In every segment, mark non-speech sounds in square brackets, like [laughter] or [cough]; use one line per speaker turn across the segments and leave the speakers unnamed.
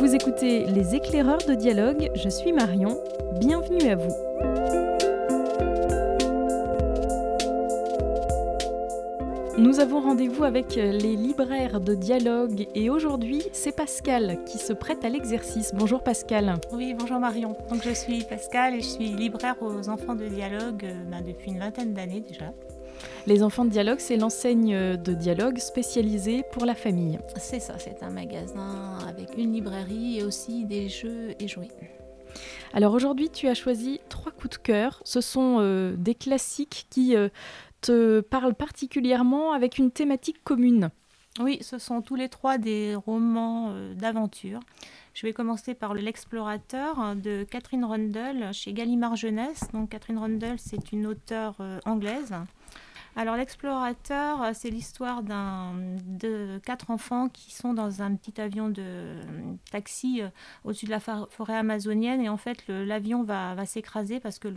Vous écoutez Les éclaireurs de dialogue, je suis Marion, bienvenue à vous. Nous avons rendez-vous avec les libraires de dialogue et aujourd'hui c'est Pascal qui se prête à l'exercice. Bonjour Pascal.
Oui, bonjour Marion. Donc je suis Pascal et je suis libraire aux enfants de dialogue euh, ben, depuis une vingtaine d'années déjà.
Les enfants de dialogue, c'est l'enseigne de dialogue spécialisée pour la famille.
C'est ça, c'est un magasin avec une librairie et aussi des jeux et jouets.
Alors aujourd'hui, tu as choisi trois coups de cœur. Ce sont euh, des classiques qui euh, te parlent particulièrement avec une thématique commune.
Oui, ce sont tous les trois des romans euh, d'aventure. Je vais commencer par L'explorateur de Catherine Rundle chez Gallimard Jeunesse. Donc Catherine Rundle, c'est une auteure anglaise alors l'explorateur, euh, c'est l'histoire de quatre enfants qui sont dans un petit avion de euh, taxi euh, au-dessus de la forêt amazonienne et en fait l'avion va, s'écraser parce que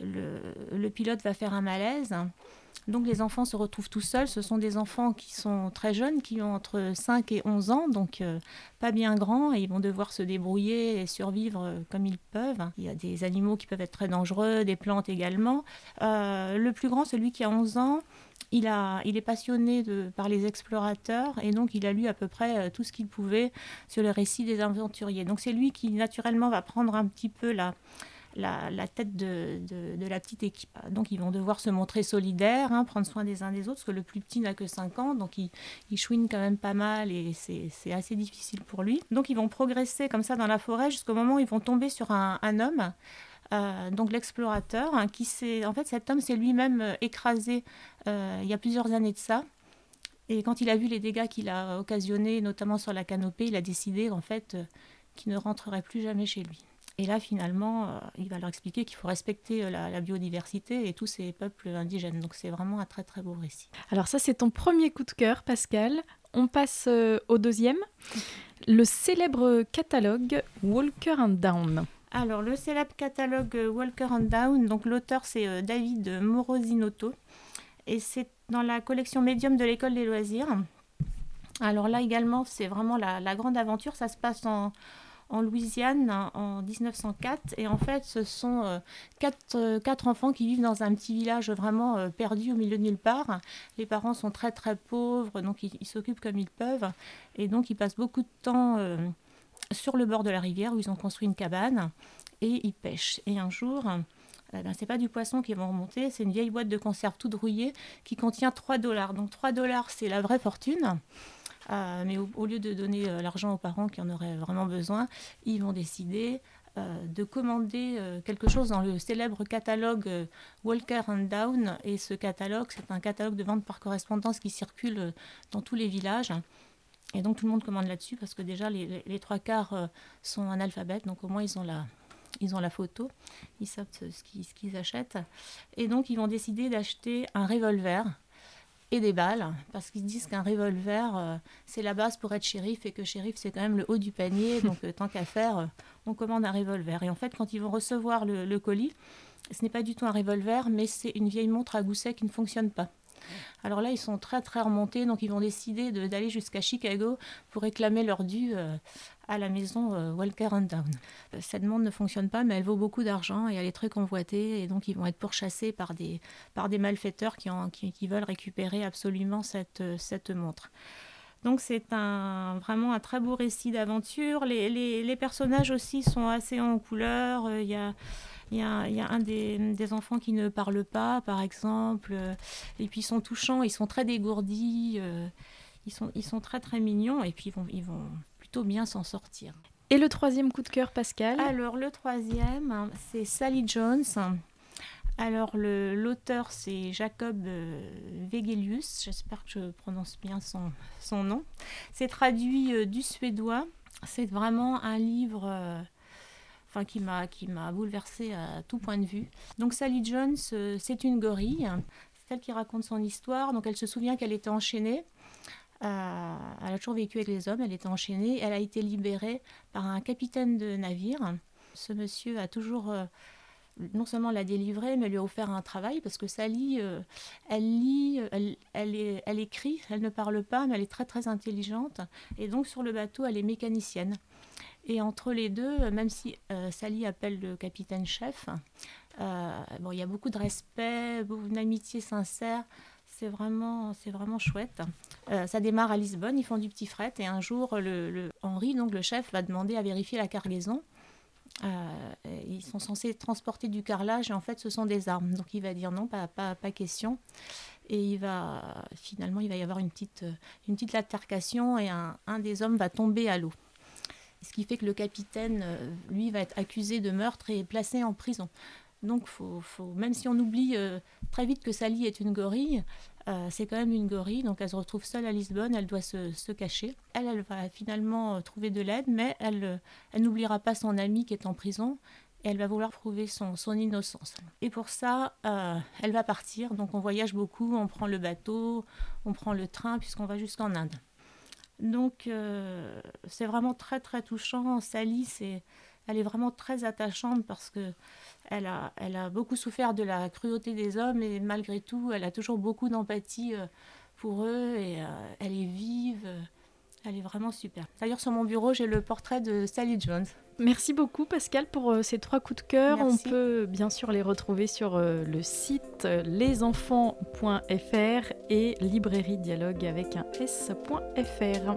le, pilote va faire un malaise. Donc les enfants se retrouvent tout seuls. Ce sont des enfants qui sont très jeunes, qui ont entre 5 et 11 ans, donc euh, pas bien grands, et ils vont devoir se débrouiller et survivre euh, comme ils peuvent. Il y a des animaux qui peuvent être très dangereux, des plantes également. Euh, le plus grand, celui qui a 11 ans, il, a, il est passionné par les explorateurs et donc il a lu à peu près tout ce qu'il pouvait sur le récit des aventuriers. Donc c'est lui qui naturellement va prendre un petit peu la la, tête de, la petite équipe. Donc ils vont devoir se montrer solidaires, hein, prendre soin des uns des autres, parce que le plus petit n'a que 5 ans, donc il, il chouine quand même pas mal et c'est assez difficile pour lui. Donc ils vont progresser comme ça dans la forêt jusqu'au moment où ils vont tomber sur un, homme. Euh, donc l'explorateur, hein, qui s'est, en fait, cet homme s'est lui-même euh, écrasé euh, il y a plusieurs années de ça. Et quand il a vu les dégâts qu'il a occasionnés, notamment sur la canopée, il a décidé en fait qu'il ne rentrerait plus jamais chez lui. Et là, finalement, euh, il va leur expliquer qu'il faut respecter euh, la, biodiversité et tous ces peuples indigènes. Donc c'est vraiment un très très beau récit.
Alors ça, c'est ton premier coup de cœur, Pascal. On passe euh, au deuxième. [laughs] Le célèbre catalogue Walker and Down.
Alors le célèbre catalogue Walker and Down, donc l'auteur c'est David Morosinotto et c'est dans la collection Médium de l'école des loisirs. Alors là également c'est vraiment la, grande aventure, ça se passe en, en Louisiane en 1904. Et en fait, ce sont euh, euh, quatre, enfants qui vivent dans un petit village vraiment euh, perdu au milieu de nulle part. Les parents sont très très pauvres, donc ils s'occupent comme ils peuvent. Et donc ils passent beaucoup de temps sur le bord de la rivière où ils ont construit une cabane et ils pêchent. Et un jour... ce ben, c'est pas du poisson qui vont remonter, c'est une vieille boîte de conserve toute rouillée qui contient 3 dollars. Donc 3 dollars, c'est la vraie fortune. Euh, mais au, lieu de donner euh, l'argent aux parents qui en auraient vraiment besoin, ils vont décider euh, de commander quelque chose dans le célèbre catalogue Walker and Down. Et ce catalogue, c'est un catalogue de vente par correspondance qui circule dans tous les villages. Et donc tout le monde commande là-dessus parce que déjà les, trois quarts sont analphabètes, donc au moins ils ont la, ils ont la photo, ils savent ce qu'ils achètent. Et donc ils vont décider d'acheter un revolver et des balles, parce qu'ils disent qu'un revolver, euh, c'est la base pour être shérif, et que shérif, c'est quand même le haut du panier, [laughs] donc euh, tant qu'à faire, euh, on commande un revolver. Et en fait, quand ils vont recevoir le, le colis, ce n'est pas du tout un revolver, mais c'est une vieille montre à gousset qui ne fonctionne pas. Alors là, ils sont très très remontés, donc ils vont décider d'aller jusqu'à Chicago pour réclamer leur dû euh, à la maison euh, Walker and Down. Euh, cette montre ne fonctionne pas, mais elle vaut beaucoup d'argent et elle est très convoitée, et donc ils vont être pourchassés par des, par des malfaiteurs qui, qui, veulent récupérer absolument cette, cette montre. Donc c'est un, vraiment un très beau récit d'aventure. Les, les, les, personnages aussi sont assez en couleur. Il y a il y a, un des, enfants qui ne parle pas, par exemple, euh, et puis ils sont touchants, ils sont très dégourdis, euh, ils, sont, ils sont très très mignons, et puis ils vont, ils vont plutôt bien s'en sortir.
Et le troisième coup de cœur, Pascal?
Alors le troisième, c'est Sally Jones. Alors l'auteur, c'est Jacob euh, Vegelius, j'espère que je prononce bien son, son nom. C'est traduit du suédois. C'est vraiment un livre enfin qui m'a qui m'a bouleversée à tout point de vue. Donc Sally Jones, euh, c'est une gorille, c'est elle qui raconte son histoire. Donc elle se souvient qu'elle était enchaînée. Euh, elle a toujours vécu avec les hommes, elle était enchaînée. Elle a été libérée par un capitaine de navire. Ce monsieur a toujours euh, non seulement l'a délivrée, mais lui a offert un travail parce que Sally, elle lit, elle, elle, elle, écrit, elle ne parle pas, mais elle est très très intelligente. Et donc sur le bateau, elle est mécanicienne. Et entre les deux, même si Sally appelle le capitaine chef, bon, il y a beaucoup de respect, beaucoup d'amitié sincère. C'est vraiment, c'est vraiment chouette. ça démarre à Lisbonne, ils font du petit fret et un jour, le, Henri, donc le chef, va demander à vérifier la cargaison. Euh, ils sont censés transporter du carrelage et en fait ce sont des armes. Donc il va dire non, pas, question. Et il va finalement il va y avoir une petite, une petite altercation et un des hommes va tomber à l'eau. Ce qui fait que le capitaine, euh, lui, va être accusé de meurtre et placé en prison. Donc, faut, faut, même si on oublie euh, très vite que Sally est une gorille, euh, c'est quand même une gorille, donc elle se retrouve seule à Lisbonne, elle doit se, cacher. Elle, elle va finalement trouver de l'aide, mais elle, elle n'oubliera pas son ami qui est en prison, et elle va vouloir prouver son, son innocence. Et pour ça, elle va partir, donc on voyage beaucoup, on prend le bateau, on prend le train, puisqu'on va jusqu'en Inde. Donc c'est vraiment très très touchant. Sally, elle est vraiment très attachante parce que elle a, elle a beaucoup souffert de la cruauté des hommes et malgré tout, elle a toujours beaucoup d'empathie euh, pour eux et euh, elle est vive. Euh, elle est vraiment super. D'ailleurs, sur mon bureau, j'ai le portrait de Sally Jones.
Merci beaucoup Pascal pour ces trois coups de cœur. On peut bien sûr les retrouver sur le site lesenfants.fr et librairie dialogue avec un s.fr.